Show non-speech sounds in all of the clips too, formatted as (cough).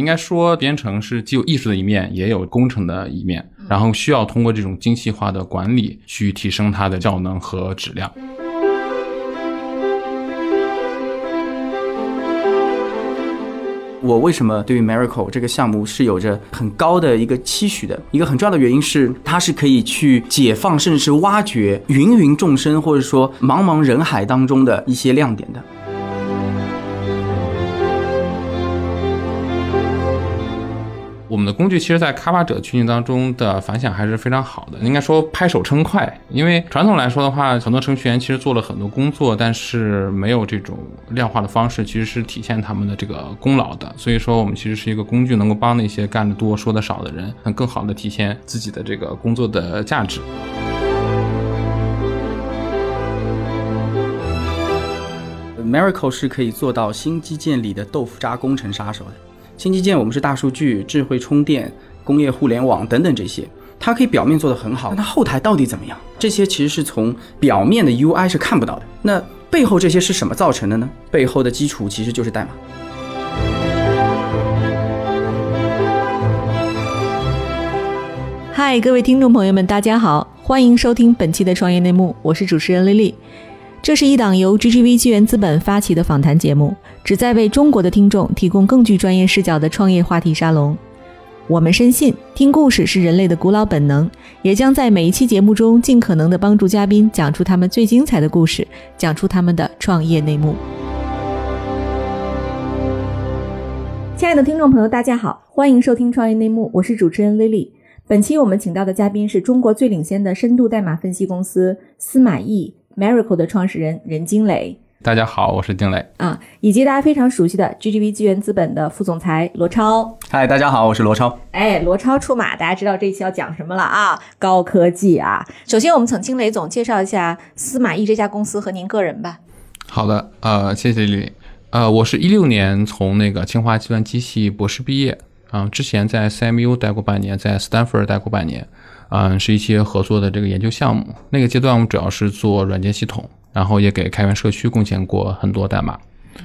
应该说，编程是既有艺术的一面，也有工程的一面，然后需要通过这种精细化的管理去提升它的效能和质量。我为什么对于 Miracle 这个项目是有着很高的一个期许的？一个很重要的原因是，它是可以去解放，甚至是挖掘芸芸众生，或者说茫茫人海当中的一些亮点的。我们的工具其实，在开发者群体当中的反响还是非常好的，应该说拍手称快。因为传统来说的话，很多程序员其实做了很多工作，但是没有这种量化的方式，其实是体现他们的这个功劳的。所以说，我们其实是一个工具，能够帮那些干得多、说得少的人，能更好的体现自己的这个工作的价值。Miracle 是可以做到新基建里的豆腐渣工程杀手的。新基建我们是大数据、智慧充电、工业互联网等等这些，它可以表面做得很好，但它后台到底怎么样？这些其实是从表面的 UI 是看不到的。那背后这些是什么造成的呢？背后的基础其实就是代码。嗨，各位听众朋友们，大家好，欢迎收听本期的创业内幕，我是主持人丽丽。这是一档由 GGV 纪元资本发起的访谈节目，旨在为中国的听众提供更具专业视角的创业话题沙龙。我们深信，听故事是人类的古老本能，也将在每一期节目中尽可能的帮助嘉宾讲出他们最精彩的故事，讲出他们的创业内幕。亲爱的听众朋友，大家好，欢迎收听创业内幕，我是主持人 Lily。本期我们请到的嘉宾是中国最领先的深度代码分析公司司马懿。Miracle 的创始人任金磊，大家好，我是丁磊啊，以及大家非常熟悉的 GGV 纪元资本的副总裁罗超。嗨，大家好，我是罗超。哎，罗超出马，大家知道这一期要讲什么了啊？高科技啊！首先，我们请金磊总介绍一下司马懿这家公司和您个人吧。好的，呃，谢谢李。呃，我是一六年从那个清华计算机系博士毕业，啊，之前在 CMU 待过半年，在 Stanford 待过半年。嗯，是一些合作的这个研究项目。那个阶段我们主要是做软件系统，然后也给开源社区贡献过很多代码。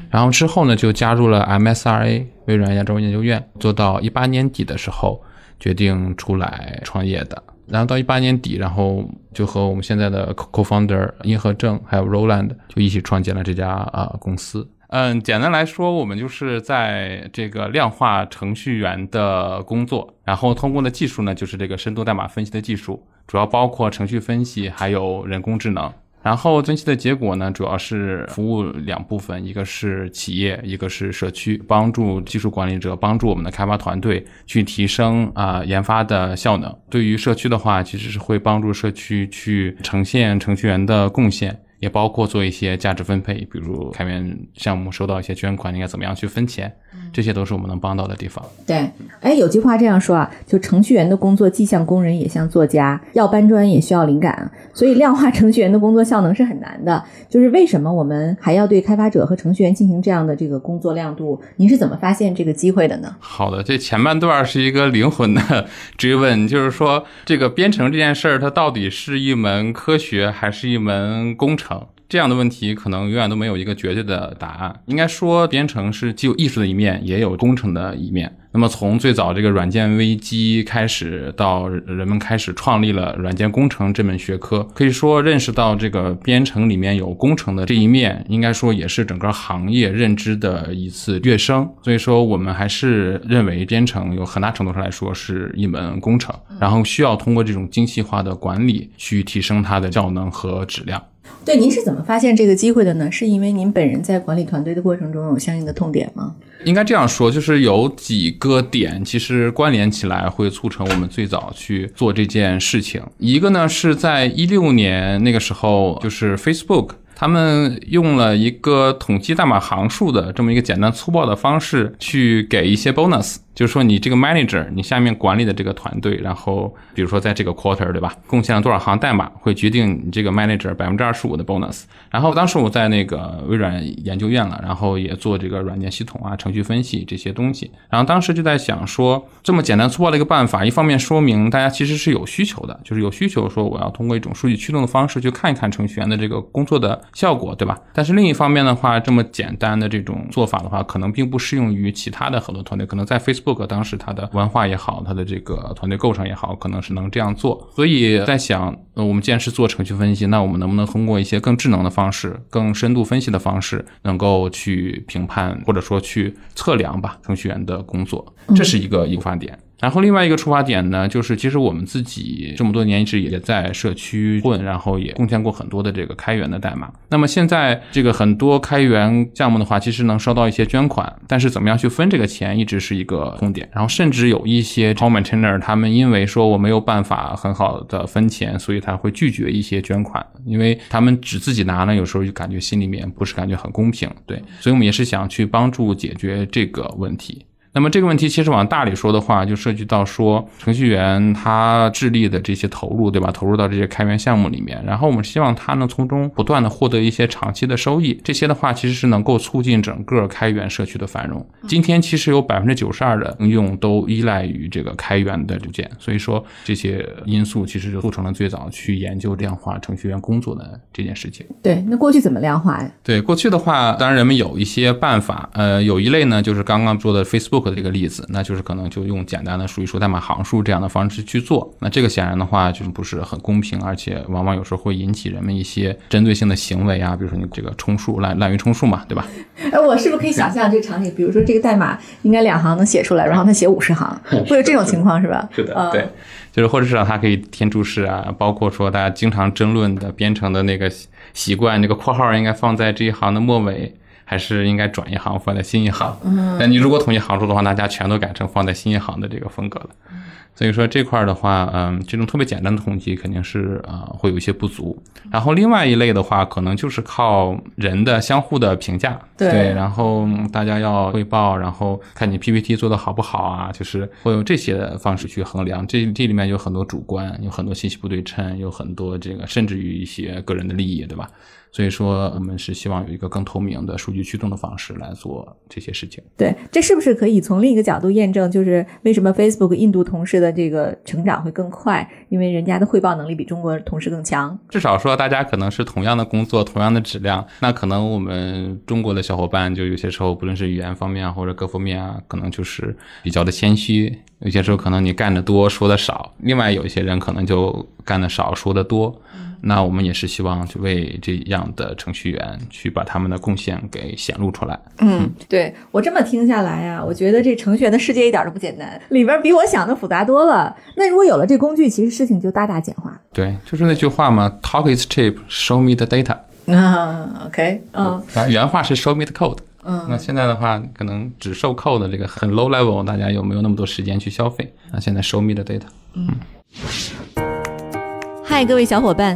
然后之后呢，就加入了 MSRA 微软亚洲研究院，做到一八年底的时候决定出来创业的。然后到一八年底，然后就和我们现在的 co-founder 殷和正还有 Roland 就一起创建了这家啊公司。嗯，简单来说，我们就是在这个量化程序员的工作，然后通过的技术呢，就是这个深度代码分析的技术，主要包括程序分析，还有人工智能。然后分析的结果呢，主要是服务两部分，一个是企业，一个是社区，帮助技术管理者，帮助我们的开发团队去提升啊研发的效能。对于社区的话，其实是会帮助社区去呈现程序员的贡献。也包括做一些价值分配，比如开源项目收到一些捐款，应该怎么样去分钱，这些都是我们能帮到的地方。对，哎，有句话这样说啊，就程序员的工作既像工人也像作家，要搬砖也需要灵感，所以量化程序员的工作效能是很难的。就是为什么我们还要对开发者和程序员进行这样的这个工作亮度？您是怎么发现这个机会的呢？好的，这前半段是一个灵魂的 (laughs) 追问，就是说这个编程这件事儿，它到底是一门科学还是一门工程？这样的问题可能永远都没有一个绝对的答案。应该说，编程是既有艺术的一面，也有工程的一面。那么，从最早这个软件危机开始，到人们开始创立了软件工程这门学科，可以说认识到这个编程里面有工程的这一面，应该说也是整个行业认知的一次跃升。所以说，我们还是认为编程有很大程度上来说是一门工程，然后需要通过这种精细化的管理去提升它的效能和质量。对，您是怎么发现这个机会的呢？是因为您本人在管理团队的过程中有相应的痛点吗？应该这样说，就是有几个点其实关联起来会促成我们最早去做这件事情。一个呢是在一六年那个时候，就是 Facebook 他们用了一个统计代码行数的这么一个简单粗暴的方式去给一些 bonus。就是说，你这个 manager，你下面管理的这个团队，然后比如说在这个 quarter，对吧？贡献了多少行代码，会决定你这个 manager 百分之二十五的 bonus。然后当时我在那个微软研究院了，然后也做这个软件系统啊、程序分析这些东西。然后当时就在想说，这么简单粗暴的一个办法，一方面说明大家其实是有需求的，就是有需求说我要通过一种数据驱动的方式去看一看程序员的这个工作的效果，对吧？但是另一方面的话，这么简单的这种做法的话，可能并不适用于其他的很多团队，可能在 Facebook。做个当时他的文化也好，他的这个团队构成也好，可能是能这样做。所以在想，呃，我们既然是做程序分析，那我们能不能通过一些更智能的方式、更深度分析的方式，能够去评判或者说去测量吧程序员的工作？这是一个出发点。然后另外一个出发点呢，就是其实我们自己这么多年一直也在社区混，然后也贡献过很多的这个开源的代码。那么现在这个很多开源项目的话，其实能收到一些捐款，但是怎么样去分这个钱，一直是一个痛点。然后甚至有一些 c o m maintainer，他们因为说我没有办法很好的分钱，所以他会拒绝一些捐款，因为他们只自己拿呢，有时候就感觉心里面不是感觉很公平。对，所以我们也是想去帮助解决这个问题。那么这个问题其实往大里说的话，就涉及到说程序员他智力的这些投入，对吧？投入到这些开源项目里面，然后我们希望他能从中不断的获得一些长期的收益，这些的话其实是能够促进整个开源社区的繁荣。今天其实有百分之九十二的应用都依赖于这个开源的组件，所以说这些因素其实就促成了最早去研究量化程序员工作的这件事情。对，那过去怎么量化呀？对，过去的话，当然人们有一些办法，呃，有一类呢就是刚刚说的 Facebook。的这个例子，那就是可能就用简单的数一数代码行数这样的方式去做，那这个显然的话就是不是很公平，而且往往有时候会引起人们一些针对性的行为啊，比如说你这个充数滥滥竽充数嘛，对吧？(laughs) 哎，我是不是可以想象这个场景？比如说这个代码应该两行能写出来，然后他写五十行，会有这种情况是吧？是的，对，就是或者是让它可以填注释啊，包括说大家经常争论的编程的那个习惯，那个括号应该放在这一行的末尾。还是应该转一行放在新一行。嗯，但你如果统一行数的话，大家全都改成放在新一行的这个风格了。所以说这块儿的话，嗯，这种特别简单的统计肯定是啊会有一些不足。然后另外一类的话，可能就是靠人的相互的评价，对，然后大家要汇报，然后看你 PPT 做的好不好啊，就是会用这些方式去衡量。这这里面有很多主观，有很多信息不对称，有很多这个甚至于一些个人的利益，对吧？所以说，我们是希望有一个更透明的数据驱动的方式来做这些事情。对，这是不是可以从另一个角度验证，就是为什么 Facebook 印度同事的这个成长会更快？因为人家的汇报能力比中国同事更强。至少说，大家可能是同样的工作，同样的质量，那可能我们中国的小伙伴就有些时候，不论是语言方面或者各方面啊，可能就是比较的谦虚。有些时候可能你干的多，说的少；另外有一些人可能就干的少，说的多。那我们也是希望就为这样的程序员去把他们的贡献给显露出来。嗯，对我这么听下来呀，我觉得这程序员的世界一点都不简单，里边比我想的复杂多了。那如果有了这工具，其实事情就大大简化。对，就是那句话嘛，Talk is cheap, show me the data。啊，OK，嗯，原话是 Show me the code。嗯，那现在的话，可能只售 code 这个很 low level，大家有没有那么多时间去消费？那现在 Show me the data。嗯。嗨，各位小伙伴，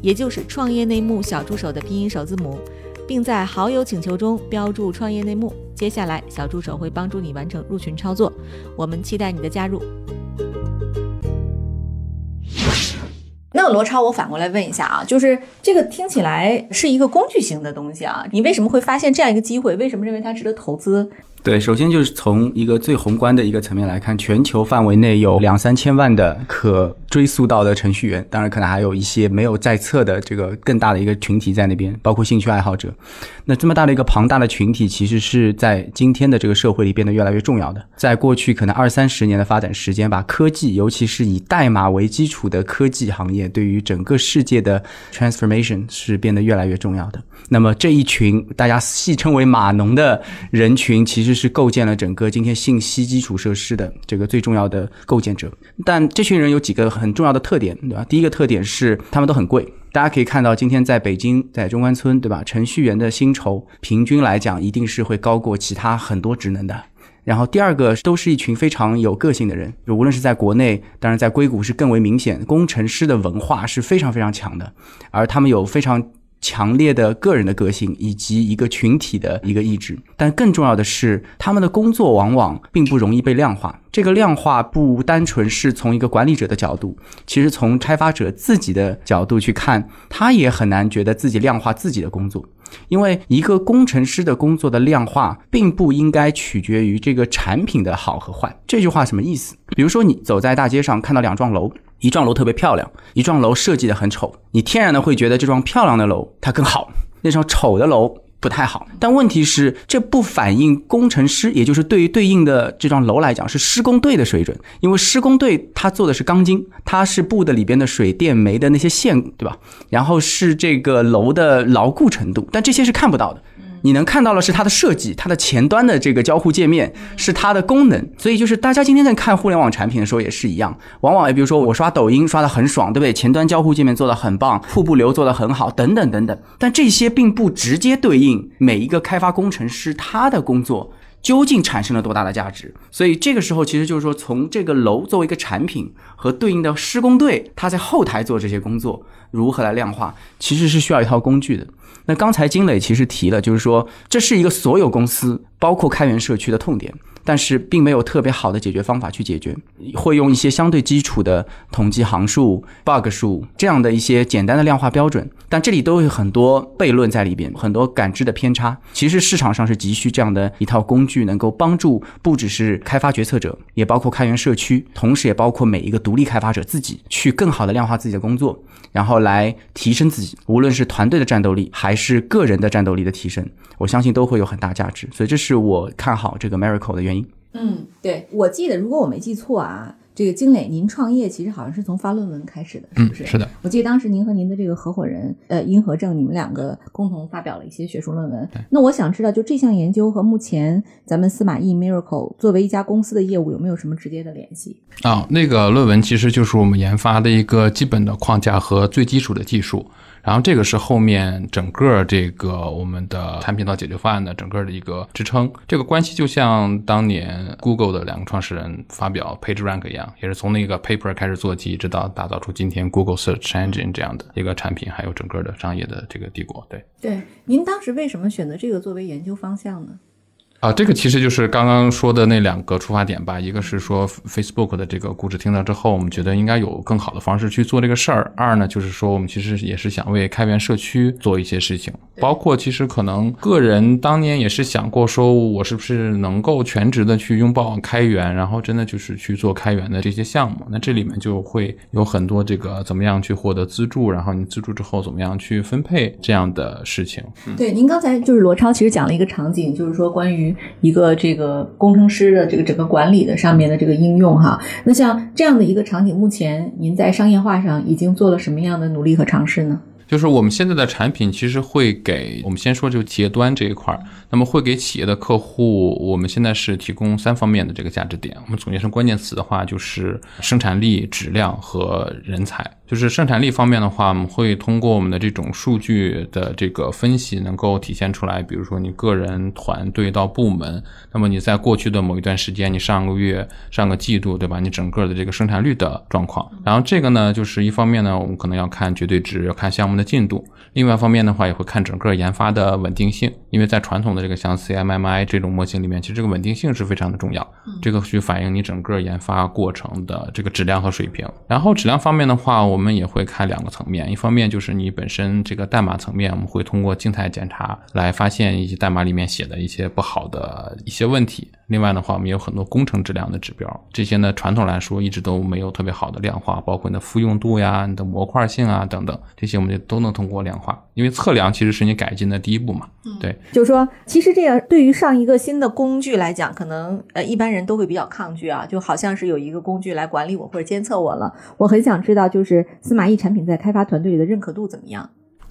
也就是创业内幕小助手的拼音首字母，并在好友请求中标注创业内幕。接下来，小助手会帮助你完成入群操作。我们期待你的加入。那罗超，我反过来问一下啊，就是这个听起来是一个工具型的东西啊，你为什么会发现这样一个机会？为什么认为它值得投资？对，首先就是从一个最宏观的一个层面来看，全球范围内有两三千万的可追溯到的程序员，当然可能还有一些没有在册的这个更大的一个群体在那边，包括兴趣爱好者。那这么大的一个庞大的群体，其实是在今天的这个社会里变得越来越重要的。在过去可能二三十年的发展时间，把科技，尤其是以代码为基础的科技行业，对于整个世界的 transformation 是变得越来越重要的。那么这一群大家戏称为码农的人群，其实这是构建了整个今天信息基础设施的这个最重要的构建者。但这群人有几个很重要的特点，对吧？第一个特点是他们都很贵。大家可以看到，今天在北京，在中关村，对吧？程序员的薪酬平均来讲，一定是会高过其他很多职能的。然后第二个，都是一群非常有个性的人，就无论是在国内，当然在硅谷是更为明显，工程师的文化是非常非常强的，而他们有非常强烈的个人的个性以及一个群体的一个意志，但更重要的是，他们的工作往往并不容易被量化。这个量化不单纯是从一个管理者的角度，其实从开发者自己的角度去看，他也很难觉得自己量化自己的工作。因为一个工程师的工作的量化，并不应该取决于这个产品的好和坏。这句话什么意思？比如说，你走在大街上，看到两幢楼，一幢楼特别漂亮，一幢楼设计的很丑，你天然的会觉得这幢漂亮的楼它更好，那幢丑的楼。不太好，但问题是，这不反映工程师，也就是对于对应的这幢楼来讲，是施工队的水准。因为施工队他做的是钢筋，他是布的里边的水电煤的那些线，对吧？然后是这个楼的牢固程度，但这些是看不到的。你能看到的是它的设计，它的前端的这个交互界面是它的功能，所以就是大家今天在看互联网产品的时候也是一样，往往比如说我刷抖音刷的很爽，对不对？前端交互界面做的很棒，瀑布流做的很好，等等等等。但这些并不直接对应每一个开发工程师他的工作究竟产生了多大的价值。所以这个时候其实就是说，从这个楼作为一个产品和对应的施工队他在后台做这些工作如何来量化，其实是需要一套工具的。那刚才金磊其实提了，就是说这是一个所有公司，包括开源社区的痛点，但是并没有特别好的解决方法去解决，会用一些相对基础的统计行数、bug 数这样的一些简单的量化标准，但这里都有很多悖论在里边，很多感知的偏差。其实市场上是急需这样的一套工具，能够帮助不只是开发决策者，也包括开源社区，同时也包括每一个独立开发者自己，去更好的量化自己的工作。然后来提升自己，无论是团队的战斗力还是个人的战斗力的提升，我相信都会有很大价值。所以这是我看好这个 Miracle 的原因。嗯，对，我记得如果我没记错啊。这个金磊，您创业其实好像是从发论文开始的，是不是？是的。我记得当时您和您的这个合伙人，呃，殷和正，你们两个共同发表了一些学术论文。那我想知道，就这项研究和目前咱们司马懿 Miracle 作为一家公司的业务有没有什么直接的联系？啊，那个论文其实就是我们研发的一个基本的框架和最基础的技术。然后这个是后面整个这个我们的产品到解决方案的整个的一个支撑，这个关系就像当年 Google 的两个创始人发表 PageRank 一样，也是从那个 paper 开始做起，直到打造出今天 Google Search Engine 这样的一个产品，还有整个的商业的这个帝国。对对，您当时为什么选择这个作为研究方向呢？啊，这个其实就是刚刚说的那两个出发点吧。一个是说 Facebook 的这个故事听到之后，我们觉得应该有更好的方式去做这个事儿。二呢，就是说我们其实也是想为开源社区做一些事情，包括其实可能个人当年也是想过，说我是不是能够全职的去拥抱开源，然后真的就是去做开源的这些项目。那这里面就会有很多这个怎么样去获得资助，然后你资助之后怎么样去分配这样的事情。对，您刚才就是罗超其实讲了一个场景，就是说关于。一个这个工程师的这个整个管理的上面的这个应用哈，那像这样的一个场景，目前您在商业化上已经做了什么样的努力和尝试呢？就是我们现在的产品其实会给我们先说就企业端这一块儿，那么会给企业的客户，我们现在是提供三方面的这个价值点。我们总结成关键词的话，就是生产力、质量和人才。就是生产力方面的话，我们会通过我们的这种数据的这个分析，能够体现出来，比如说你个人、团队到部门，那么你在过去的某一段时间，你上个月、上个季度，对吧？你整个的这个生产率的状况。然后这个呢，就是一方面呢，我们可能要看绝对值，要看项目的进度；另外一方面的话，也会看整个研发的稳定性，因为在传统的这个像 CMMI 这种模型里面，其实这个稳定性是非常的重要，这个去反映你整个研发过程的这个质量和水平。然后质量方面的话，我。我们也会看两个层面，一方面就是你本身这个代码层面，我们会通过静态检查来发现一些代码里面写的一些不好的一些问题。另外的话，我们有很多工程质量的指标，这些呢传统来说一直都没有特别好的量化，包括你的复用度呀、你的模块性啊等等，这些我们就都能通过量化。因为测量其实是你改进的第一步嘛。对，就是说，其实这样对于上一个新的工具来讲，可能呃一般人都会比较抗拒啊，就好像是有一个工具来管理我或者监测我了。我很想知道，就是司马懿产品在开发团队里的认可度怎么样？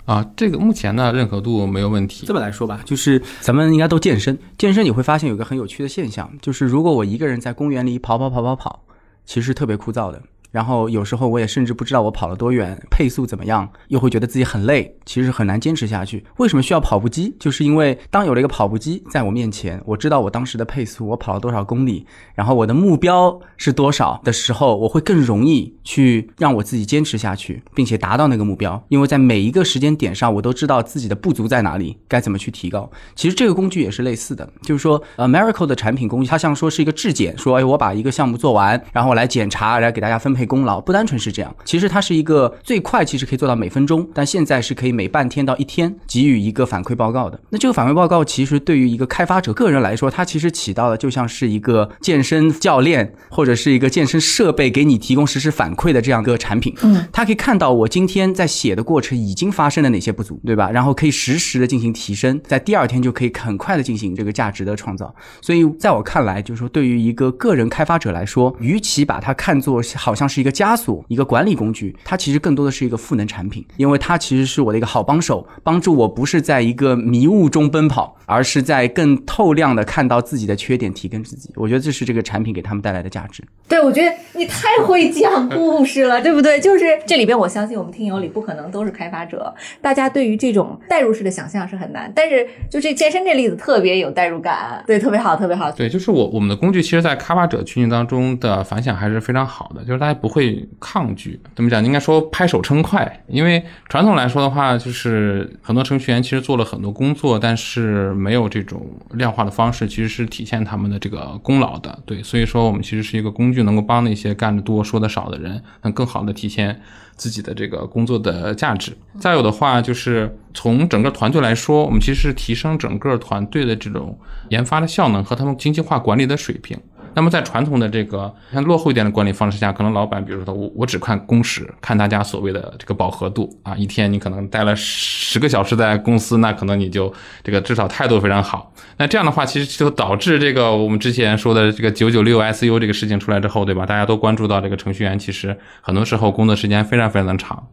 啊，这个目前呢认可度没有问题。这么来说吧，就是咱们应该都健身，健身你会发现有个很有趣的现象，就是如果我一个人在公园里跑跑跑跑跑，其实特别枯燥的。然后有时候我也甚至不知道我跑了多远，配速怎么样，又会觉得自己很累，其实很难坚持下去。为什么需要跑步机？就是因为当有了一个跑步机在我面前，我知道我当时的配速，我跑了多少公里，然后我的目标是多少的时候，我会更容易去让我自己坚持下去，并且达到那个目标。因为在每一个时间点上，我都知道自己的不足在哪里，该怎么去提高。其实这个工具也是类似的，就是说，呃，Miracle 的产品工具，它像说是一个质检，说，哎，我把一个项目做完，然后我来检查，来给大家分配功劳，不单纯是这样。其实它是一个最快，其实可以做到每分钟，但现在是可以每半天到一天给予一个反馈报告的。那这个反馈报告其实对于一个开发者个人来说，它其实起到的就像是一个健身教练或者是一个健身设备给你提供实时反馈的这样一个产品。嗯，它可以看到我今天在写的过程已经发生了哪些不足，对吧？然后可以实时的进行提升，在第二天就可以很快的进行这个价值的创造。所以在我看来，就是说对于一个个人开发者来说，与其把它看作好像是一个枷锁、一个管理工具，它其实更多的是一个赋能产品，因为它其实是我的一个好帮手，帮助我不是在一个迷雾中奔跑，而是在更透亮的看到自己的缺点，提升自己。我觉得这是这个产品给他们带来的价值。对，我觉得你太会讲故事了，对不对？(laughs) 就是这里边，我相信我们听友里不可能都是开发者，大家对于这种代入式的想象是很难。但是就这健身这例子特别有代入感，对，特别好，特别好。对，就是我我们的工具，其实在开发者群体当中的反响还是非常好的，就是大家不会抗拒。怎么讲？应该说拍手称快，因为传统来说的话，就是很多程序员其实做了很多工作，但是没有这种量化的方式，其实是体现他们的这个功劳的。对，所以说我们其实是一个工具，能够帮那些干得多、说得少的人，能更好的体现自己的这个工作的价值。再有的话，就是从整个团队来说，我们其实是提升整个团队的这种研发的效能和他们精细化管理的水平。那么在传统的这个像落后一点的管理方式下，可能老板比如说他我我只看工时，看大家所谓的这个饱和度啊，一天你可能待了十个小时在公司，那可能你就这个至少态度非常好。那这样的话，其实就导致这个我们之前说的这个九九六 SU 这个事情出来之后，对吧？大家都关注到这个程序员其实很多时候工作时间非常非常的长。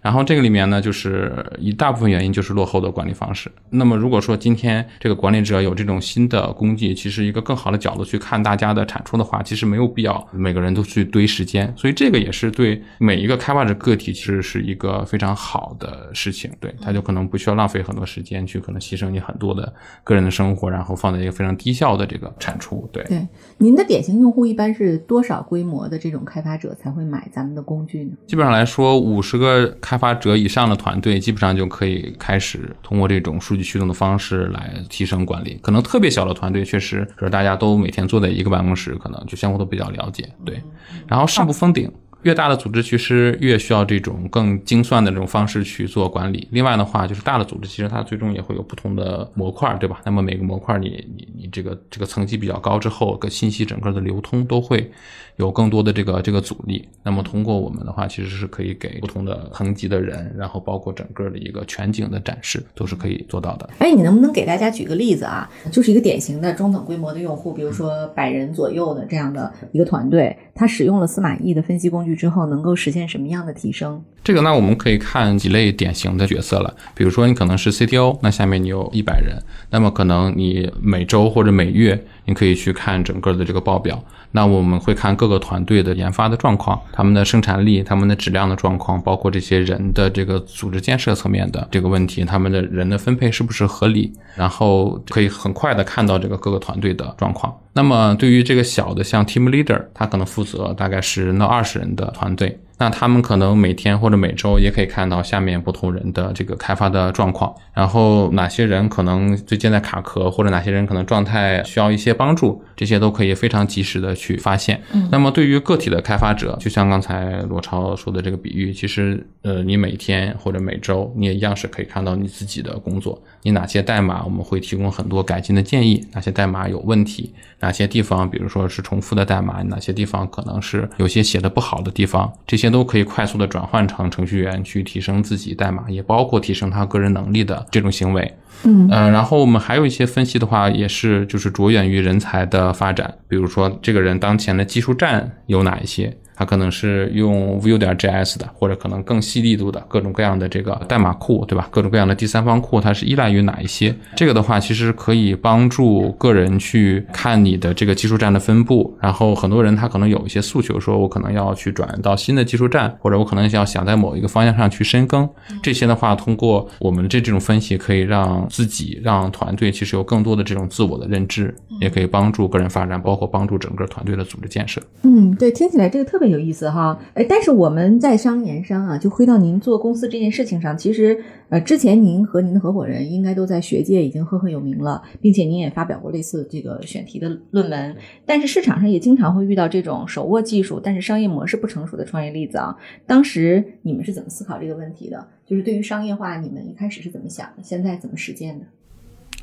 然后这个里面呢，就是一大部分原因就是落后的管理方式。那么如果说今天这个管理者有这种新的工具，其实一个更好的角度去看大家的产出的话，其实没有必要每个人都去堆时间。所以这个也是对每一个开发者个体其实是一个非常好的事情。对，他就可能不需要浪费很多时间去可能牺牲你很多的个人的生，然后放在一个非常低效的这个产出。对，对，您的典型用户一般是多少规模的这种开发者才会买咱们的工具呢？基本上来说，五十个开发者以上的团队，基本上就可以开始通过这种数据驱动的方式来提升管理。可能特别小的团队，确实就是大家都每天坐在一个办公室，可能就相互都比较了解。对，然后上不封顶。越大的组织其实越需要这种更精算的这种方式去做管理。另外的话，就是大的组织其实它最终也会有不同的模块，对吧？那么每个模块你你你这个这个层级比较高之后，个信息整个的流通都会有更多的这个这个阻力。那么通过我们的话，其实是可以给不同的层级的人，然后包括整个的一个全景的展示，都是可以做到的。哎，你能不能给大家举个例子啊？就是一个典型的中等规模的用户，比如说百人左右的这样的一个团队，他使用了司马懿的分析工具之后，能够实现什么样的提升？这个呢，我们可以看几类典型的角色了。比如说，你可能是 CTO，那下面你有一百人，那么可能你每周或者每月，你可以去看整个的这个报表。那我们会看各个团队的研发的状况，他们的生产力、他们的质量的状况，包括这些人的这个组织建设层面的这个问题，他们的人的分配是不是合理，然后可以很快的看到这个各个团队的状况。那么对于这个小的像 team leader，他可能负责大概十到二十人的团队。那他们可能每天或者每周也可以看到下面不同人的这个开发的状况，然后哪些人可能最近在卡壳，或者哪些人可能状态需要一些帮助，这些都可以非常及时的去发现。嗯，那么对于个体的开发者，就像刚才罗超说的这个比喻，其实呃，你每天或者每周你也一样是可以看到你自己的工作，你哪些代码我们会提供很多改进的建议，哪些代码有问题，哪些地方比如说是重复的代码，哪些地方可能是有些写的不好的地方，这些。都可以快速的转换成程序员去提升自己代码，也包括提升他个人能力的这种行为。嗯，然后我们还有一些分析的话，也是就是着眼于人才的发展，比如说这个人当前的技术栈有哪一些，他可能是用 Vue 点 JS 的，或者可能更细力度的各种各样的这个代码库，对吧？各种各样的第三方库，它是依赖于哪一些？这个的话，其实可以帮助个人去看你的这个技术栈的分布。然后很多人他可能有一些诉求，说我可能要去转到新的技术栈，或者我可能要想在某一个方向上去深耕。这些的话，通过我们这这种分析，可以让自己、让团队其实有更多的这种自我的认知，也可以帮助个人发展，包括帮助整个团队的组织建设。嗯，对，听起来这个特别有意思哈。哎，但是我们在商言商啊，就回到您做公司这件事情上，其实呃，之前您和您的合伙人应该都在学界已经赫赫有名了，并且您也发表过类似这个选题的论文。但是市场上也经常会遇到这种手握技术，但是商业模式不成熟的创业例子啊。当时你们是怎么思考这个问题的？就是对于商业化，你们一开始是怎么想的？现在怎么实践的？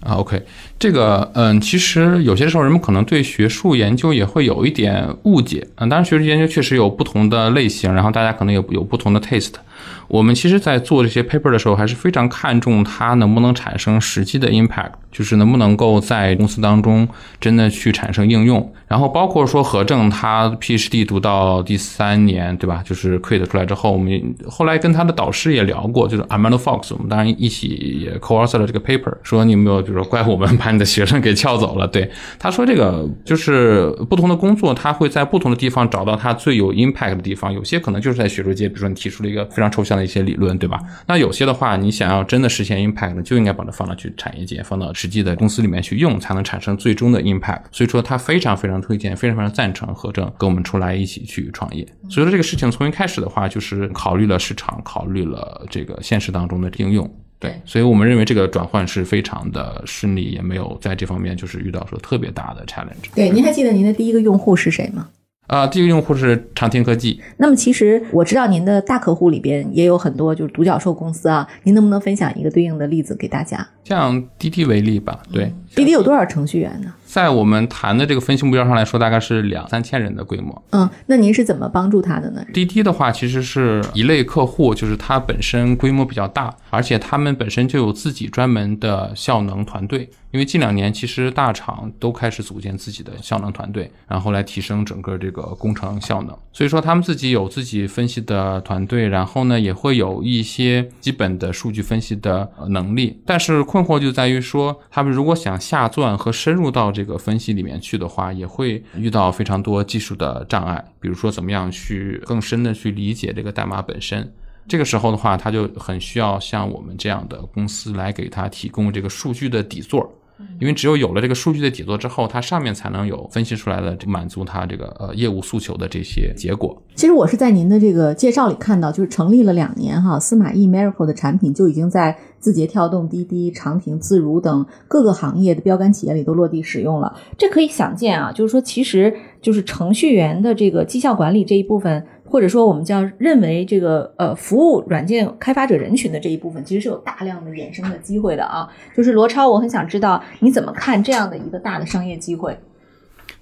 啊，OK，这个，嗯，其实有些时候人们可能对学术研究也会有一点误解，嗯，当然学术研究确实有不同的类型，然后大家可能有有不同的 taste。我们其实，在做这些 paper 的时候，还是非常看重它能不能产生实际的 impact，就是能不能够在公司当中真的去产生应用。然后包括说何正他 PhD 读到第三年，对吧？就是 quit 出来之后，我们后来跟他的导师也聊过，就是 Armando Fox，我们当然一起也 co-author 了这个 paper，说你有没有，比如说怪我们把你的学生给撬走了？对，他说这个就是不同的工作，他会在不同的地方找到他最有 impact 的地方，有些可能就是在学术界，比如说你提出了一个非常抽象的一些理论，对吧？那有些的话，你想要真的实现 impact，就应该把它放到去产业界，放到实际的公司里面去用，才能产生最终的 impact。所以说，他非常非常推荐，非常非常赞成何正跟我们出来一起去创业。所以说，这个事情从一开始的话，就是考虑了市场，考虑了这个现实当中的应用。对，所以我们认为这个转换是非常的顺利，也没有在这方面就是遇到说特别大的 challenge。对，您还记得您的第一个用户是谁吗？啊、第一个用户是长天科技，那么其实我知道您的大客户里边也有很多就是独角兽公司啊，您能不能分享一个对应的例子给大家？像滴滴为例吧，对，滴滴有多少程序员呢？在我们谈的这个分析目标上来说，大概是两三千人的规模。嗯，那您是怎么帮助他的呢？滴滴的话，其实是一类客户，就是它本身规模比较大，而且他们本身就有自己专门的效能团队。因为近两年其实大厂都开始组建自己的效能团队，然后来提升整个这个工程效能。所以说他们自己有自己分析的团队，然后呢也会有一些基本的数据分析的呃能力。但是困惑就在于说，他们如果想下钻和深入到这这个分析里面去的话，也会遇到非常多技术的障碍，比如说怎么样去更深的去理解这个代码本身。这个时候的话，他就很需要像我们这样的公司来给他提供这个数据的底座。因为只有有了这个数据的底座之后，它上面才能有分析出来的满足它这个呃业务诉求的这些结果。其实我是在您的这个介绍里看到，就是成立了两年哈，司马懿 Miracle 的产品就已经在字节跳动、滴滴、长亭、自如等各个行业的标杆企业里都落地使用了。这可以想见啊，就是说，其实就是程序员的这个绩效管理这一部分。或者说，我们叫认为这个呃服务软件开发者人群的这一部分，其实是有大量的衍生的机会的啊。就是罗超，我很想知道你怎么看这样的一个大的商业机会？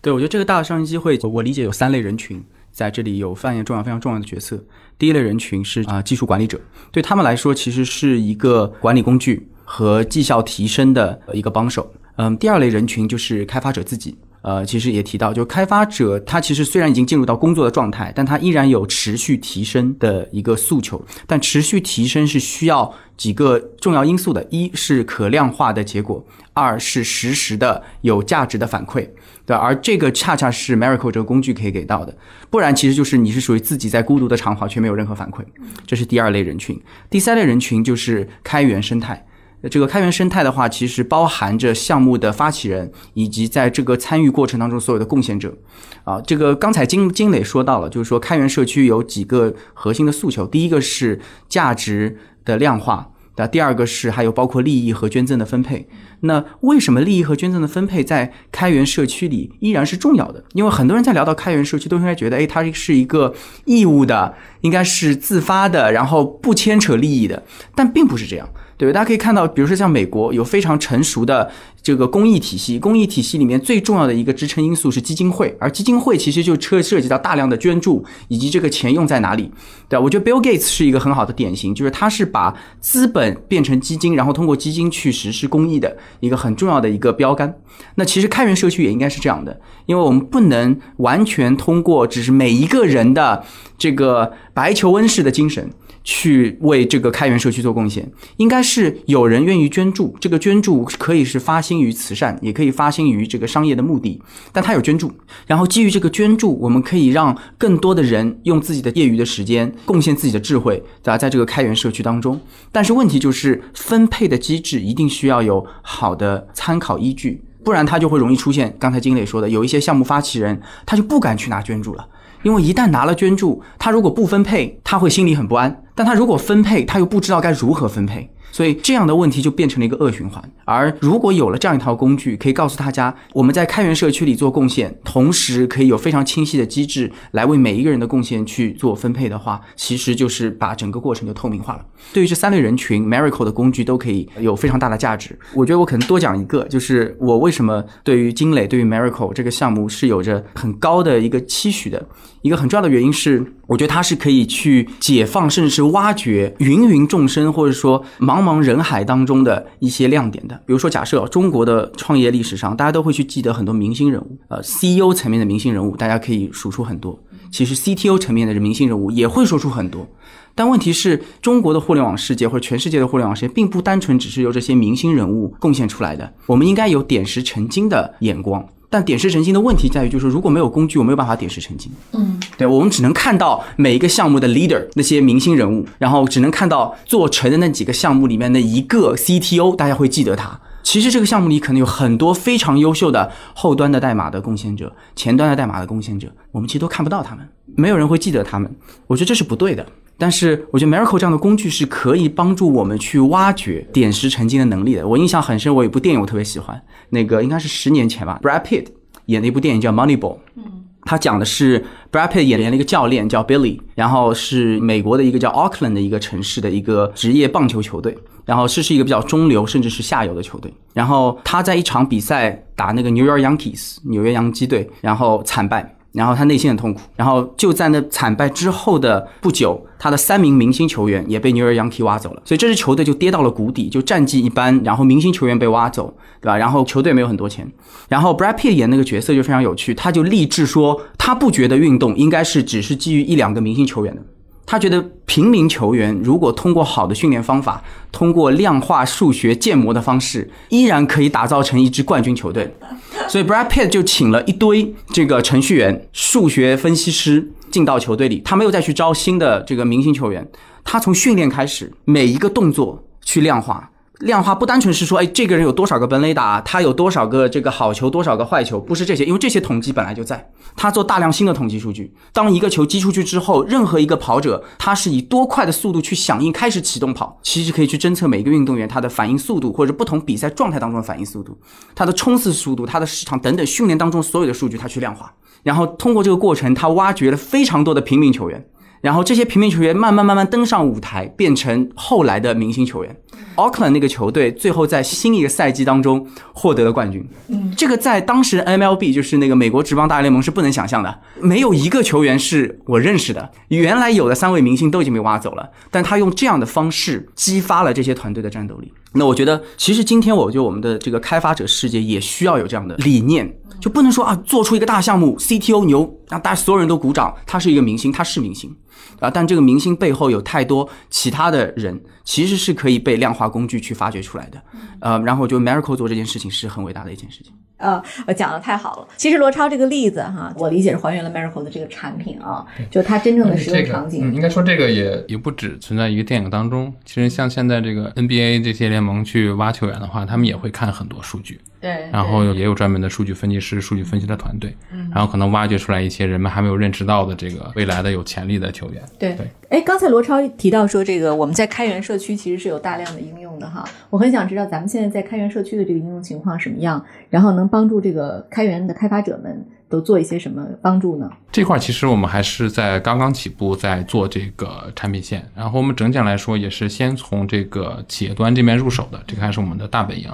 对，我觉得这个大的商业机会，我理解有三类人群在这里有扮演重要非常重要的角色。第一类人群是啊、技术管理者，对他们来说其实是一个管理工具和绩效提升的一个帮手。嗯，第二类人群就是开发者自己。呃，其实也提到，就开发者他其实虽然已经进入到工作的状态，但他依然有持续提升的一个诉求。但持续提升是需要几个重要因素的：一是可量化的结果，二是实时的有价值的反馈。对，而这个恰恰是 Miracle 这个工具可以给到的，不然其实就是你是属于自己在孤独的长跑却没有任何反馈。这是第二类人群。第三类人群就是开源生态。这个开源生态的话，其实包含着项目的发起人以及在这个参与过程当中所有的贡献者。啊，这个刚才金金磊说到了，就是说开源社区有几个核心的诉求，第一个是价值的量化。那第二个是还有包括利益和捐赠的分配，那为什么利益和捐赠的分配在开源社区里依然是重要的？因为很多人在聊到开源社区，都应该觉得，哎，它是一个义务的，应该是自发的，然后不牵扯利益的，但并不是这样。对，大家可以看到，比如说像美国有非常成熟的这个公益体系，公益体系里面最重要的一个支撑因素是基金会，而基金会其实就涉涉及到大量的捐助以及这个钱用在哪里。对，我觉得 Bill Gates 是一个很好的典型，就是他是把资本变成基金，然后通过基金去实施公益的一个很重要的一个标杆。那其实开源社区也应该是这样的，因为我们不能完全通过只是每一个人的这个白求恩式的精神。去为这个开源社区做贡献，应该是有人愿意捐助。这个捐助可以是发心于慈善，也可以发心于这个商业的目的。但他有捐助，然后基于这个捐助，我们可以让更多的人用自己的业余的时间贡献自己的智慧，对吧？在这个开源社区当中，但是问题就是分配的机制一定需要有好的参考依据，不然他就会容易出现刚才金磊说的，有一些项目发起人他就不敢去拿捐助了。因为一旦拿了捐助，他如果不分配，他会心里很不安；但他如果分配，他又不知道该如何分配。所以这样的问题就变成了一个恶循环。而如果有了这样一套工具，可以告诉大家我们在开源社区里做贡献，同时可以有非常清晰的机制来为每一个人的贡献去做分配的话，其实就是把整个过程就透明化了。对于这三类人群，Miracle 的工具都可以有非常大的价值。我觉得我可能多讲一个，就是我为什么对于金磊、对于 Miracle 这个项目是有着很高的一个期许的。一个很重要的原因是，我觉得它是可以去解放，甚至是挖掘芸芸众生，或者说茫茫茫人海当中的一些亮点的。比如说，假设中国的创业历史上，大家都会去记得很多明星人物，呃，CEO 层面的明星人物，大家可以数出很多。其实 CTO 层面的明星人物也会说出很多。但问题是，中国的互联网世界或者全世界的互联网世界，并不单纯只是由这些明星人物贡献出来的。我们应该有点石成金的眼光。但点石成金的问题在于，就是如果没有工具，我没有办法点石成金。嗯，对，我们只能看到每一个项目的 leader 那些明星人物，然后只能看到做成的那几个项目里面的一个 CTO，大家会记得他。其实这个项目里可能有很多非常优秀的后端的代码的贡献者，前端的代码的贡献者，我们其实都看不到他们，没有人会记得他们。我觉得这是不对的。但是我觉得 Miracle 这样的工具是可以帮助我们去挖掘点石成金的能力的。我印象很深，我有一部电影我特别喜欢，那个应该是十年前吧，Brad Pitt 演的一部电影叫 Moneyball。嗯，他讲的是 Brad Pitt 演的一个教练叫 Billy，然后是美国的一个叫 Auckland 的一个城市的一个职业棒球球队，然后是是一个比较中流甚至是下游的球队。然后他在一场比赛打那个 New York Yankees 纽约洋基队，然后惨败。然后他内心很痛苦，然后就在那惨败之后的不久，他的三名明星球员也被 New York Yankee 挖走了，所以这支球队就跌到了谷底，就战绩一般，然后明星球员被挖走，对吧？然后球队没有很多钱，然后 Brad Pitt 演那个角色就非常有趣，他就立志说，他不觉得运动应该是只是基于一两个明星球员的。他觉得平民球员如果通过好的训练方法，通过量化数学建模的方式，依然可以打造成一支冠军球队。(laughs) 所以 Brad Pitt 就请了一堆这个程序员、数学分析师进到球队里，他没有再去招新的这个明星球员，他从训练开始，每一个动作去量化。量化不单纯是说，哎，这个人有多少个本垒打，他有多少个这个好球，多少个坏球，不是这些，因为这些统计本来就在。他做大量新的统计数据，当一个球击出去之后，任何一个跑者，他是以多快的速度去响应，开始启动跑，其实可以去侦测每一个运动员他的反应速度，或者不同比赛状态当中的反应速度，他的冲刺速度，他的时长等等，训练当中所有的数据他去量化，然后通过这个过程，他挖掘了非常多的平民球员。然后这些平民球员慢慢慢慢登上舞台，变成后来的明星球员。Auckland 那个球队最后在新一个赛季当中获得了冠军。嗯，这个在当时 MLB 就是那个美国职棒大联盟是不能想象的，没有一个球员是我认识的。原来有的三位明星都已经被挖走了，但他用这样的方式激发了这些团队的战斗力。那我觉得，其实今天我觉得我们的这个开发者世界也需要有这样的理念，就不能说啊，做出一个大项目，CTO 牛，让大家所有人都鼓掌，他是一个明星，他是明星。啊！但这个明星背后有太多其他的人，其实是可以被量化工具去发掘出来的。呃，然后就 Miracle 做这件事情是很伟大的一件事情。呃，我讲的太好了。其实罗超这个例子哈，我理解是还原了 Miracle 的这个产品啊，就它真正的使用场景。应该说这个也也不只存在于电影当中。其实像现在这个 NBA 这些联盟去挖球员的话，他们也会看很多数据。对。然后也有专门的数据分析师、数据分析的团队。嗯。然后可能挖掘出来一些人们还没有认识到的这个未来的有潜力的球员。对对。哎，刚才罗超提到说，这个我们在开源社区其实是有大量的应用。的哈。我很想知道咱们现在在开源社区的这个应用情况什么样，然后能帮助这个开源的开发者们都做一些什么帮助呢？这块其实我们还是在刚刚起步，在做这个产品线。然后我们整体来说也是先从这个企业端这边入手的，这个还是我们的大本营。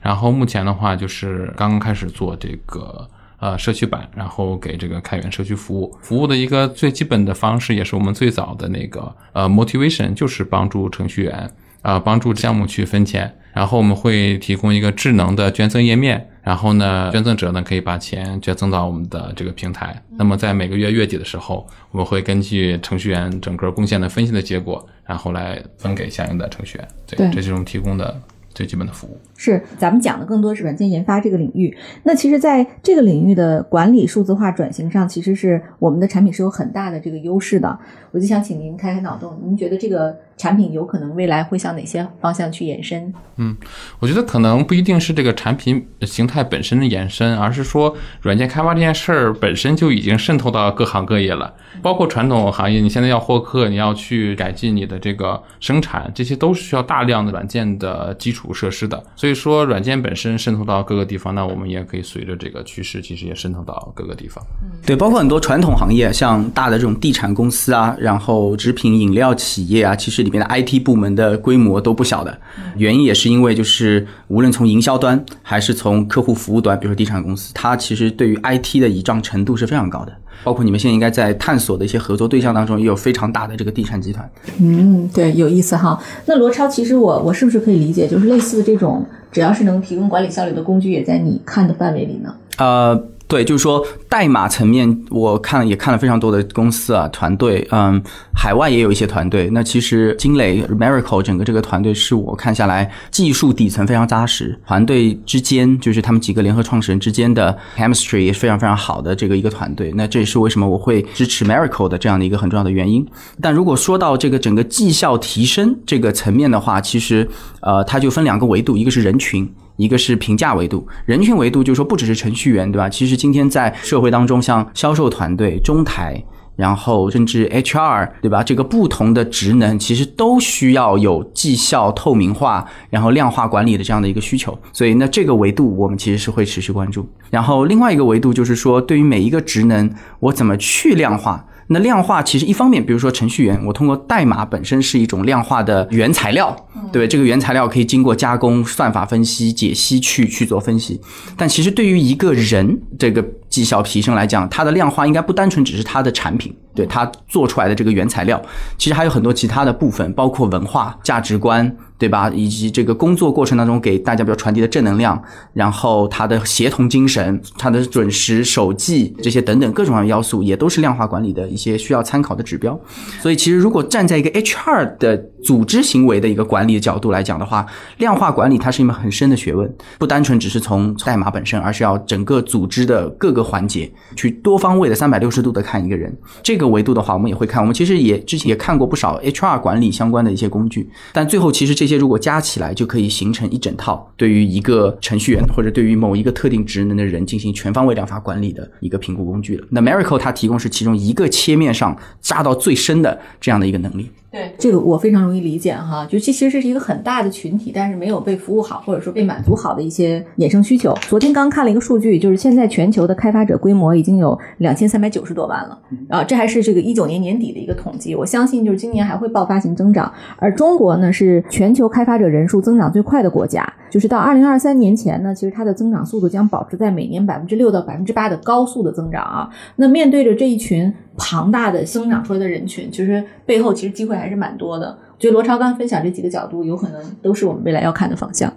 然后目前的话就是刚刚开始做这个。呃，社区版，然后给这个开源社区服务，服务的一个最基本的方式，也是我们最早的那个呃 motivation，就是帮助程序员啊，帮助项目去分钱，然后我们会提供一个智能的捐赠页面，然后呢，捐赠者呢可以把钱捐赠到我们的这个平台，那么在每个月月底的时候，我们会根据程序员整个贡献的分析的结果，然后来分给相应的程序员，对，这是我们提供的。最基本的服务是，咱们讲的更多是软件研发这个领域。那其实，在这个领域的管理数字化转型上，其实是我们的产品是有很大的这个优势的。我就想请您开开脑洞，您觉得这个？产品有可能未来会向哪些方向去延伸？嗯，我觉得可能不一定是这个产品形态本身的延伸，而是说软件开发这件事儿本身就已经渗透到各行各业了，包括传统行业。你现在要获客，你要去改进你的这个生产，这些都是需要大量的软件的基础设施的。所以所以说，软件本身渗透到各个地方，那我们也可以随着这个趋势，其实也渗透到各个地方。对，包括很多传统行业，像大的这种地产公司啊，然后食品饮料企业啊，其实。里面的 IT 部门的规模都不小的，原因也是因为就是无论从营销端还是从客户服务端，比如说地产公司，它其实对于 IT 的倚仗程度是非常高的。包括你们现在应该在探索的一些合作对象当中，也有非常大的这个地产集团。嗯，对，有意思哈。那罗超，其实我我是不是可以理解，就是类似这种，只要是能提供管理效率的工具，也在你看的范围里呢？呃。对，就是说代码层面，我看也看了非常多的公司啊团队，嗯，海外也有一些团队。那其实金磊 Miracle 整个这个团队是我看下来技术底层非常扎实，团队之间就是他们几个联合创始人之间的 chemistry 也是非常非常好的这个一个团队。那这也是为什么我会支持 Miracle 的这样的一个很重要的原因。但如果说到这个整个绩效提升这个层面的话，其实呃，它就分两个维度，一个是人群。一个是评价维度，人群维度就是说不只是程序员，对吧？其实今天在社会当中，像销售团队、中台，然后甚至 HR，对吧？这个不同的职能其实都需要有绩效透明化，然后量化管理的这样的一个需求。所以，那这个维度我们其实是会持续关注。然后另外一个维度就是说，对于每一个职能，我怎么去量化？那量化其实一方面，比如说程序员，我通过代码本身是一种量化的原材料，对这个原材料可以经过加工、算法分析、解析去去做分析。但其实对于一个人这个绩效提升来讲，它的量化应该不单纯只是它的产品，对它做出来的这个原材料，其实还有很多其他的部分，包括文化、价值观。对吧？以及这个工作过程当中给大家比较传递的正能量，然后他的协同精神、他的准时守纪这些等等各种各样的要素，也都是量化管理的一些需要参考的指标。所以，其实如果站在一个 HR 的组织行为的一个管理的角度来讲的话，量化管理它是一门很深的学问，不单纯只是从代码本身，而是要整个组织的各个环节去多方位的三百六十度的看一个人。这个维度的话，我们也会看。我们其实也之前也看过不少 HR 管理相关的一些工具，但最后其实这。些如果加起来，就可以形成一整套对于一个程序员或者对于某一个特定职能的人进行全方位量化管理的一个评估工具了。那 Miracle 它提供是其中一个切面上扎到最深的这样的一个能力。对这个我非常容易理解哈，就这其实这是一个很大的群体，但是没有被服务好或者说被满足好的一些衍生需求。昨天刚看了一个数据，就是现在全球的开发者规模已经有两千三百九十多万了啊，这还是这个一九年年底的一个统计。我相信就是今年还会爆发性增长。而中国呢是全球开发者人数增长最快的国家，就是到二零二三年前呢，其实它的增长速度将保持在每年百分之六到百分之八的高速的增长啊。那面对着这一群。庞大的增长出来的人群，其实背后其实机会还是蛮多的。我觉得罗超刚分享这几个角度，有可能都是我们未来要看的方向。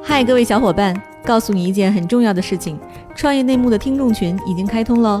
嗨，各位小伙伴，告诉你一件很重要的事情：创业内幕的听众群已经开通喽。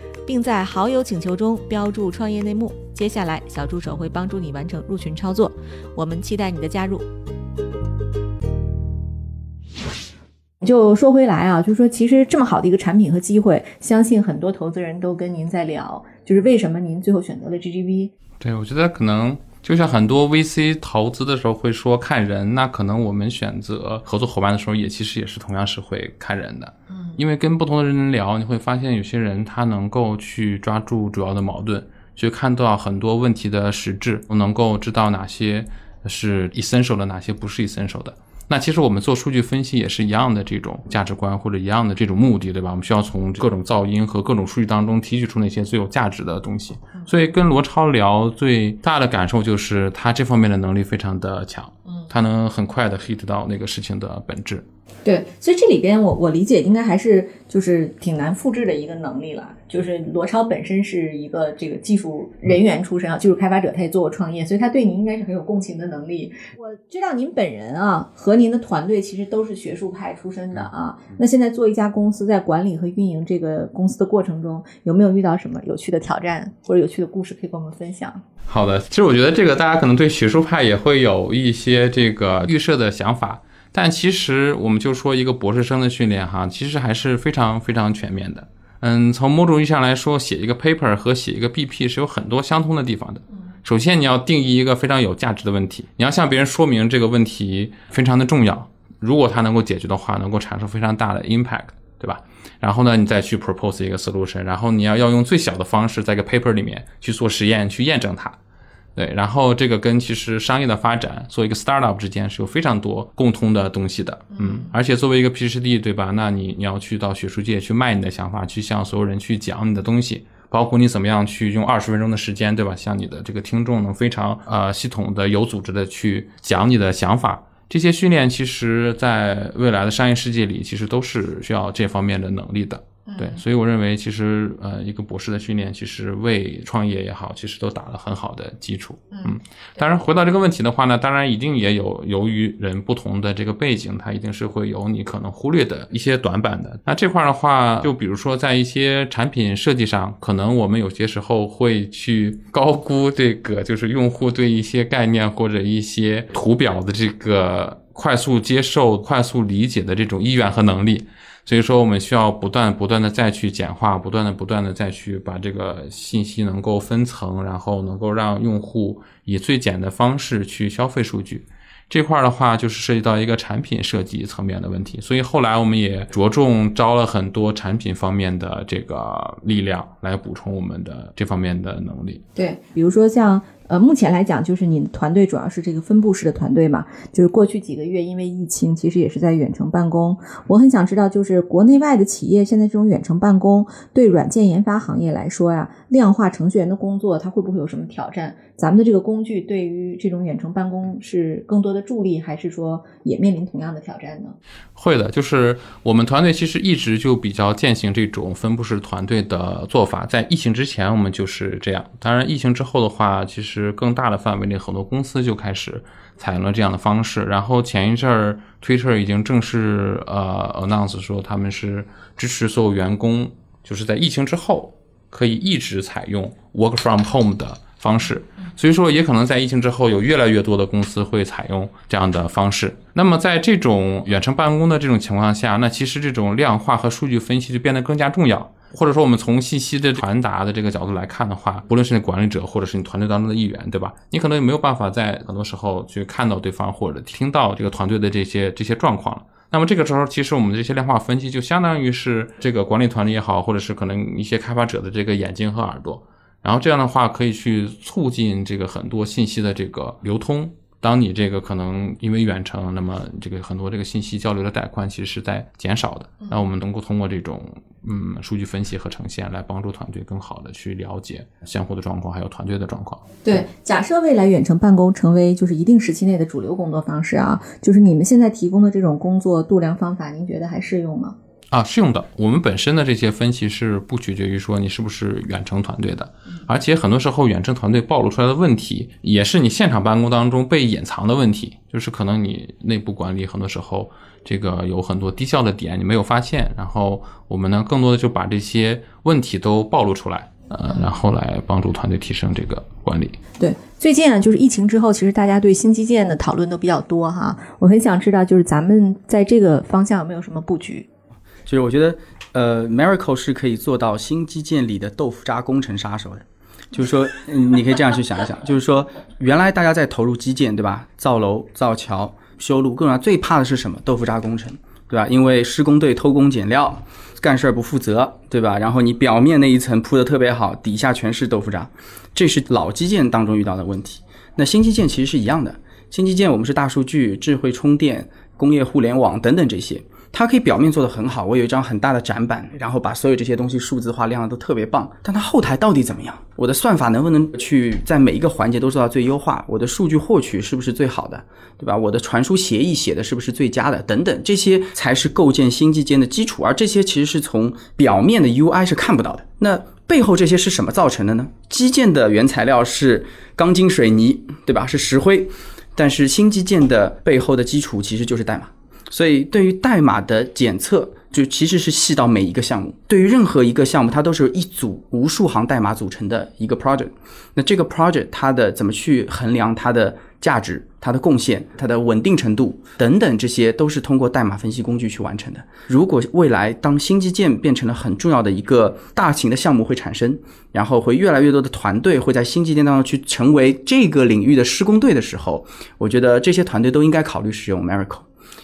并在好友请求中标注创业内幕。接下来，小助手会帮助你完成入群操作。我们期待你的加入。就说回来啊，就是说其实这么好的一个产品和机会，相信很多投资人都跟您在聊，就是为什么您最后选择了 GGV？对，我觉得可能就像很多 VC 投资的时候会说看人，那可能我们选择合作伙伴的时候，也其实也是同样是会看人的。嗯，因为跟不同的人聊，你会发现有些人他能够去抓住主要的矛盾，去看到很多问题的实质，能够知道哪些是 essential 的，哪些不是 essential 的。那其实我们做数据分析也是一样的这种价值观或者一样的这种目的，对吧？我们需要从各种噪音和各种数据当中提取出那些最有价值的东西。所以跟罗超聊最大的感受就是他这方面的能力非常的强，嗯，他能很快的 hit 到那个事情的本质。对，所以这里边我我理解应该还是就是挺难复制的一个能力了。就是罗超本身是一个这个技术人员出身啊，技术开发者，他也做过创业，所以他对您应该是很有共情的能力。我知道您本人啊和您的团队其实都是学术派出身的啊。那现在做一家公司，在管理和运营这个公司的过程中，有没有遇到什么有趣的挑战或者有趣的故事可以跟我们分享？好的，其实我觉得这个大家可能对学术派也会有一些这个预设的想法。但其实我们就说一个博士生的训练哈，其实还是非常非常全面的。嗯，从某种意义上来说，写一个 paper 和写一个 BP 是有很多相通的地方的。首先你要定义一个非常有价值的问题，你要向别人说明这个问题非常的重要，如果它能够解决的话，能够产生非常大的 impact，对吧？然后呢，你再去 propose 一个 solution，然后你要要用最小的方式，在一个 paper 里面去做实验，去验证它。对，然后这个跟其实商业的发展做一个 startup 之间是有非常多共通的东西的，嗯，而且作为一个 PhD，对吧？那你你要去到学术界去卖你的想法，去向所有人去讲你的东西，包括你怎么样去用二十分钟的时间，对吧？向你的这个听众能非常呃系统的、有组织的去讲你的想法，这些训练其实在未来的商业世界里，其实都是需要这方面的能力的。对，所以我认为其实呃，一个博士的训练其实为创业也好，其实都打了很好的基础。嗯，当然回到这个问题的话呢，当然一定也有由于人不同的这个背景，它一定是会有你可能忽略的一些短板的。那这块的话，就比如说在一些产品设计上，可能我们有些时候会去高估这个就是用户对一些概念或者一些图表的这个快速接受、快速理解的这种意愿和能力。所以说，我们需要不断不断的再去简化，不断的不断的再去把这个信息能够分层，然后能够让用户以最简的方式去消费数据。这块儿的话，就是涉及到一个产品设计层面的问题。所以后来我们也着重招了很多产品方面的这个力量来补充我们的这方面的能力。对，比如说像。呃，目前来讲，就是你团队主要是这个分布式的团队嘛，就是过去几个月因为疫情，其实也是在远程办公。我很想知道，就是国内外的企业现在这种远程办公，对软件研发行业来说呀，量化程序员的工作，它会不会有什么挑战？咱们的这个工具对于这种远程办公是更多的助力，还是说也面临同样的挑战呢？会的，就是我们团队其实一直就比较践行这种分布式团队的做法，在疫情之前我们就是这样。当然，疫情之后的话，其实。是更大的范围内，很多公司就开始采用了这样的方式。然后前一阵儿，Twitter 已经正式呃 announce 说他们是支持所有员工，就是在疫情之后可以一直采用 work from home 的方式。所以说，也可能在疫情之后，有越来越多的公司会采用这样的方式。那么在这种远程办公的这种情况下，那其实这种量化和数据分析就变得更加重要。或者说，我们从信息的传达的这个角度来看的话，不论是你管理者，或者是你团队当中的一员，对吧？你可能也没有办法在很多时候去看到对方或者听到这个团队的这些这些状况了。那么这个时候，其实我们的这些量化分析就相当于是这个管理团队也好，或者是可能一些开发者的这个眼睛和耳朵，然后这样的话可以去促进这个很多信息的这个流通。当你这个可能因为远程，那么这个很多这个信息交流的带宽其实是在减少的。那我们能够通过这种嗯数据分析和呈现来帮助团队更好的去了解相互的状况，还有团队的状况。对，假设未来远程办公成为就是一定时期内的主流工作方式啊，就是你们现在提供的这种工作度量方法，您觉得还适用吗？啊，适用的。我们本身的这些分析是不取决于说你是不是远程团队的，而且很多时候远程团队暴露出来的问题，也是你现场办公当中被隐藏的问题，就是可能你内部管理很多时候这个有很多低效的点你没有发现，然后我们呢更多的就把这些问题都暴露出来。呃，然后来帮助团队提升这个管理。对，最近啊，就是疫情之后，其实大家对新基建的讨论都比较多哈。我很想知道，就是咱们在这个方向有没有什么布局？就是我觉得，呃，Miracle 是可以做到新基建里的豆腐渣工程杀手的。就是说，(laughs) 你可以这样去想一想，就是说，原来大家在投入基建，对吧？造楼、造桥、修路，更，最怕的是什么？豆腐渣工程，对吧？因为施工队偷工减料，干事儿不负责，对吧？然后你表面那一层铺的特别好，底下全是豆腐渣，这是老基建当中遇到的问题。那新基建其实是一样的，新基建我们是大数据、智慧充电、工业互联网等等这些。它可以表面做得很好，我有一张很大的展板，然后把所有这些东西数字化亮的都特别棒。但它后台到底怎么样？我的算法能不能去在每一个环节都做到最优化？我的数据获取是不是最好的？对吧？我的传输协议写的是不是最佳的？等等，这些才是构建新基建的基础。而这些其实是从表面的 UI 是看不到的。那背后这些是什么造成的呢？基建的原材料是钢筋水泥，对吧？是石灰。但是新基建的背后的基础其实就是代码。所以，对于代码的检测，就其实是细到每一个项目。对于任何一个项目，它都是一组无数行代码组成的一个 project。那这个 project 它的怎么去衡量它的价值、它的贡献、它的稳定程度等等，这些都是通过代码分析工具去完成的。如果未来当新基建变成了很重要的一个大型的项目会产生，然后会越来越多的团队会在新基建当中去成为这个领域的施工队的时候，我觉得这些团队都应该考虑使用 Miracle。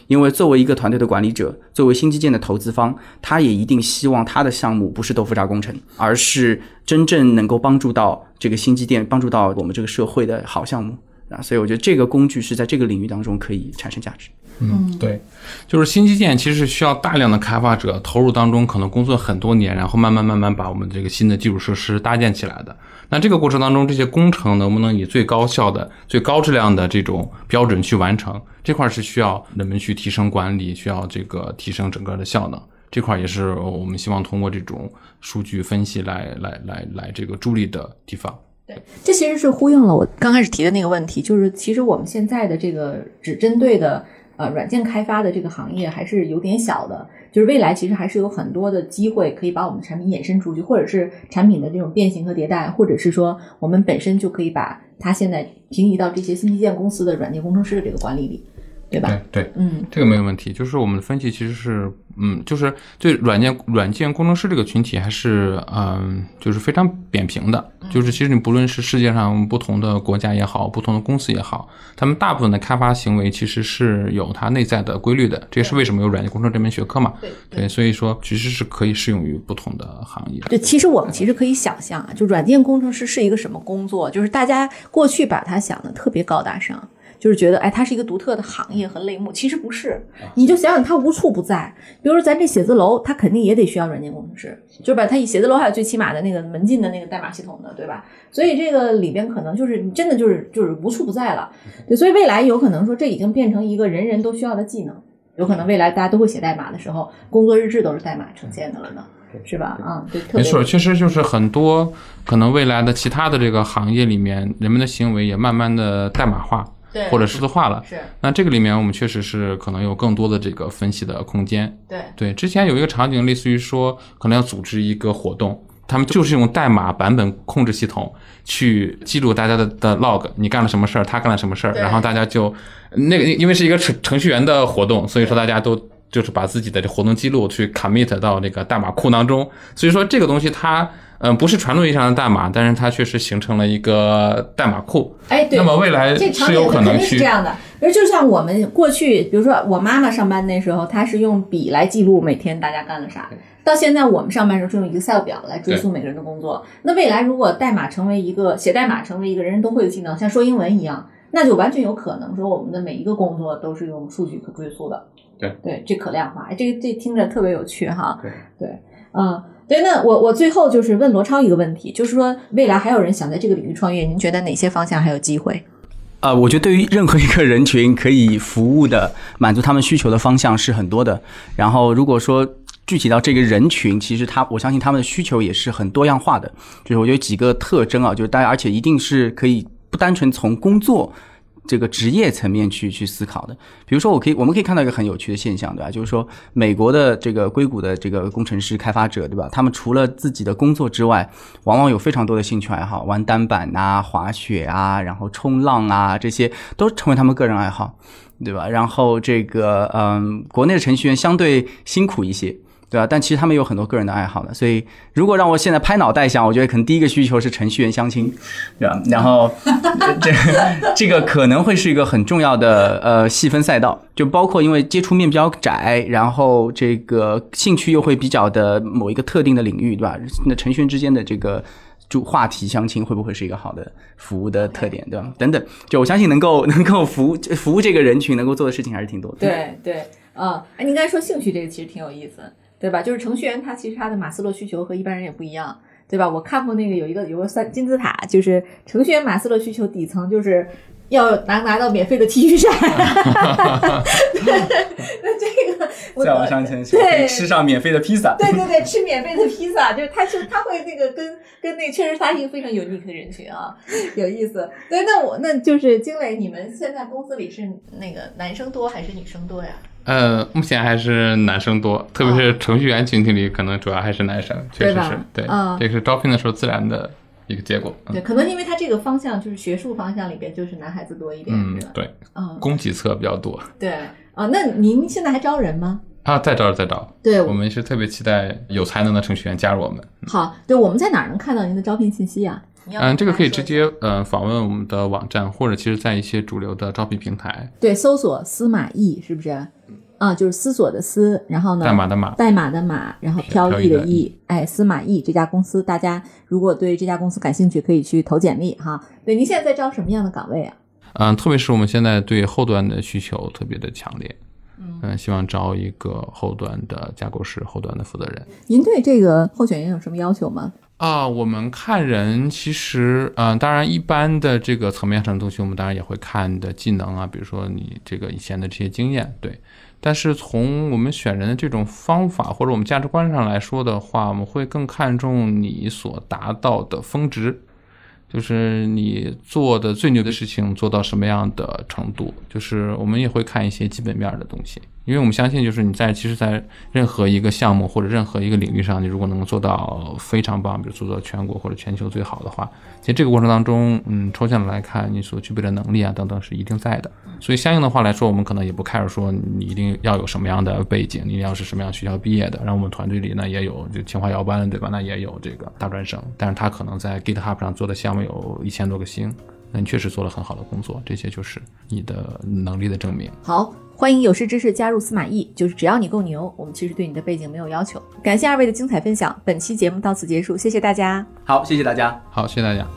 因为作为一个团队的管理者，作为新基建的投资方，他也一定希望他的项目不是豆腐渣工程，而是真正能够帮助到这个新基建、帮助到我们这个社会的好项目啊。所以我觉得这个工具是在这个领域当中可以产生价值。嗯，对，就是新基建其实是需要大量的开发者投入当中，可能工作很多年，然后慢慢慢慢把我们这个新的基础设施搭建起来的。那这个过程当中，这些工程能不能以最高效的、最高质量的这种标准去完成？这块是需要人们去提升管理，需要这个提升整个的效能。这块也是我们希望通过这种数据分析来来来来这个助力的地方。对，这其实是呼应了我刚开始提的那个问题，就是其实我们现在的这个只针对的。呃，软件开发的这个行业还是有点小的，就是未来其实还是有很多的机会可以把我们的产品衍生出去，或者是产品的这种变形和迭代，或者是说我们本身就可以把它现在平移到这些新基建公司的软件工程师的这个管理里。对吧？对对，嗯，这个没有问题。就是我们的分析其实是，嗯，就是对软件软件工程师这个群体还是，嗯，就是非常扁平的。就是其实你不论是世界上不同的国家也好，不同的公司也好，他们大部分的开发行为其实是有它内在的规律的。这也是为什么有软件工程这门学科嘛？对对，所以说其实是可以适用于不同的行业。对，其实我们其实可以想象啊，就软件工程师是一个什么工作？就是大家过去把它想的特别高大上。就是觉得，哎，它是一个独特的行业和类目，其实不是。你就想想，它无处不在。比如说，咱这写字楼，它肯定也得需要软件工程师，就是把它以写字楼还有最起码的那个门禁的那个代码系统的，对吧？所以这个里边可能就是你真的就是就是无处不在了。对，所以未来有可能说，这已经变成一个人人都需要的技能。有可能未来大家都会写代码的时候，工作日志都是代码呈现的了呢，是吧？啊，对，没错，确实就是很多可能未来的其他的这个行业里面，人们的行为也慢慢的代码化。或者数字化了，是。那这个里面我们确实是可能有更多的这个分析的空间。对。对，之前有一个场景，类似于说可能要组织一个活动，他们就是用代码版本控制系统去记录大家的的 log，你干了什么事儿，他干了什么事儿，然后大家就那个因为是一个程程序员的活动，所以说大家都就是把自己的这活动记录去 commit 到那个代码库当中，所以说这个东西它。嗯，不是传统意义上的代码，但是它确实形成了一个代码库。哎，对，那么未来是有可能是这样的。而就像我们过去，比如说我妈妈上班那时候，她是用笔来记录每天大家干了啥。到现在我们上班时候是用 Excel 表来追溯每个人的工作。那未来如果代码成为一个写代码成为一个人人都会的技能，像说英文一样，那就完全有可能说我们的每一个工作都是用数据可追溯的。对对，这可量化，这这听着特别有趣哈。对对，嗯。对，那我我最后就是问罗超一个问题，就是说未来还有人想在这个领域创业，您觉得哪些方向还有机会？啊，我觉得对于任何一个人群可以服务的、满足他们需求的方向是很多的。然后如果说具体到这个人群，其实他我相信他们的需求也是很多样化的。就是我觉得几个特征啊，就是大家而且一定是可以不单纯从工作。这个职业层面去去思考的。比如说，我可以我们可以看到一个很有趣的现象，对吧？就是说，美国的这个硅谷的这个工程师开发者，对吧？他们除了自己的工作之外，往往有非常多的兴趣爱好，玩单板啊、滑雪啊，然后冲浪啊，这些都成为他们个人爱好，对吧？然后这个嗯，国内的程序员相对辛苦一些。对吧？但其实他们有很多个人的爱好的，所以如果让我现在拍脑袋想，我觉得可能第一个需求是程序员相亲，对吧？然后 (laughs) 这这个可能会是一个很重要的呃细分赛道，就包括因为接触面比较窄，然后这个兴趣又会比较的某一个特定的领域，对吧？那程序员之间的这个就话题相亲会不会是一个好的服务的特点，对吧？等等，就我相信能够能够服务服务这个人群能够做的事情还是挺多的。对对，啊，哎，您刚才说兴趣这个其实挺有意思。对吧？就是程序员，他其实他的马斯洛需求和一般人也不一样，对吧？我看过那个有一个有个三金字塔，就是程序员马斯洛需求底层就是要拿拿到免费的 T 恤衫，(laughs) 那这个 (laughs) 再往上层对吃上免费的披萨，对对对，吃免费的披萨，就是他就他会那个跟跟那确实他是一个非常有 unique 的人群啊，有意思。对，那我那就是经纬，你们现在公司里是那个男生多还是女生多呀？呃，目前还是男生多，特别是程序员群体里，可能主要还是男生，确实是对，这个是招聘的时候自然的一个结果。对，可能因为他这个方向就是学术方向里边就是男孩子多一点，嗯，对，嗯，供给侧比较多。对，啊，那您现在还招人吗？啊，在招，在招。对，我们是特别期待有才能的程序员加入我们。好，对，我们在哪儿能看到您的招聘信息啊？嗯，这个可以直接呃访问我们的网站，或者其实在一些主流的招聘平台，对，搜索司马懿，是不是？啊，就是思索的思，然后呢，代码的码，代码的码，然后飘逸的逸，哎，司马懿这家公司，大家如果对这家公司感兴趣，可以去投简历哈。对，您现在在招什么样的岗位啊？嗯，特别是我们现在对后端的需求特别的强烈，嗯，希望招一个后端的架构师，后端的负责人。您对这个候选人有什么要求吗？啊，我们看人其实，嗯，当然一般的这个层面上的东西，我们当然也会看的技能啊，比如说你这个以前的这些经验，对。但是从我们选人的这种方法或者我们价值观上来说的话，我们会更看重你所达到的峰值，就是你做的最牛的事情做到什么样的程度。就是我们也会看一些基本面的东西，因为我们相信，就是你在其实，在任何一个项目或者任何一个领域上，你如果能做到非常棒，比如做到全国或者全球最好的话，其实这个过程当中，嗯，抽象的来看，你所具备的能力啊等等是一定在的。所以相应的话来说，我们可能也不开始说你一定要有什么样的背景，你要是什么样学校毕业的。然后我们团队里呢也有就清华摇班，对吧？那也有这个大专生，但是他可能在 GitHub 上做的项目有一千多个星，那你确实做了很好的工作，这些就是你的能力的证明。好，欢迎有识之士加入司马懿，就是只要你够牛，我们其实对你的背景没有要求。感谢二位的精彩分享，本期节目到此结束，谢谢大家。好，谢谢大家。好，谢谢大家。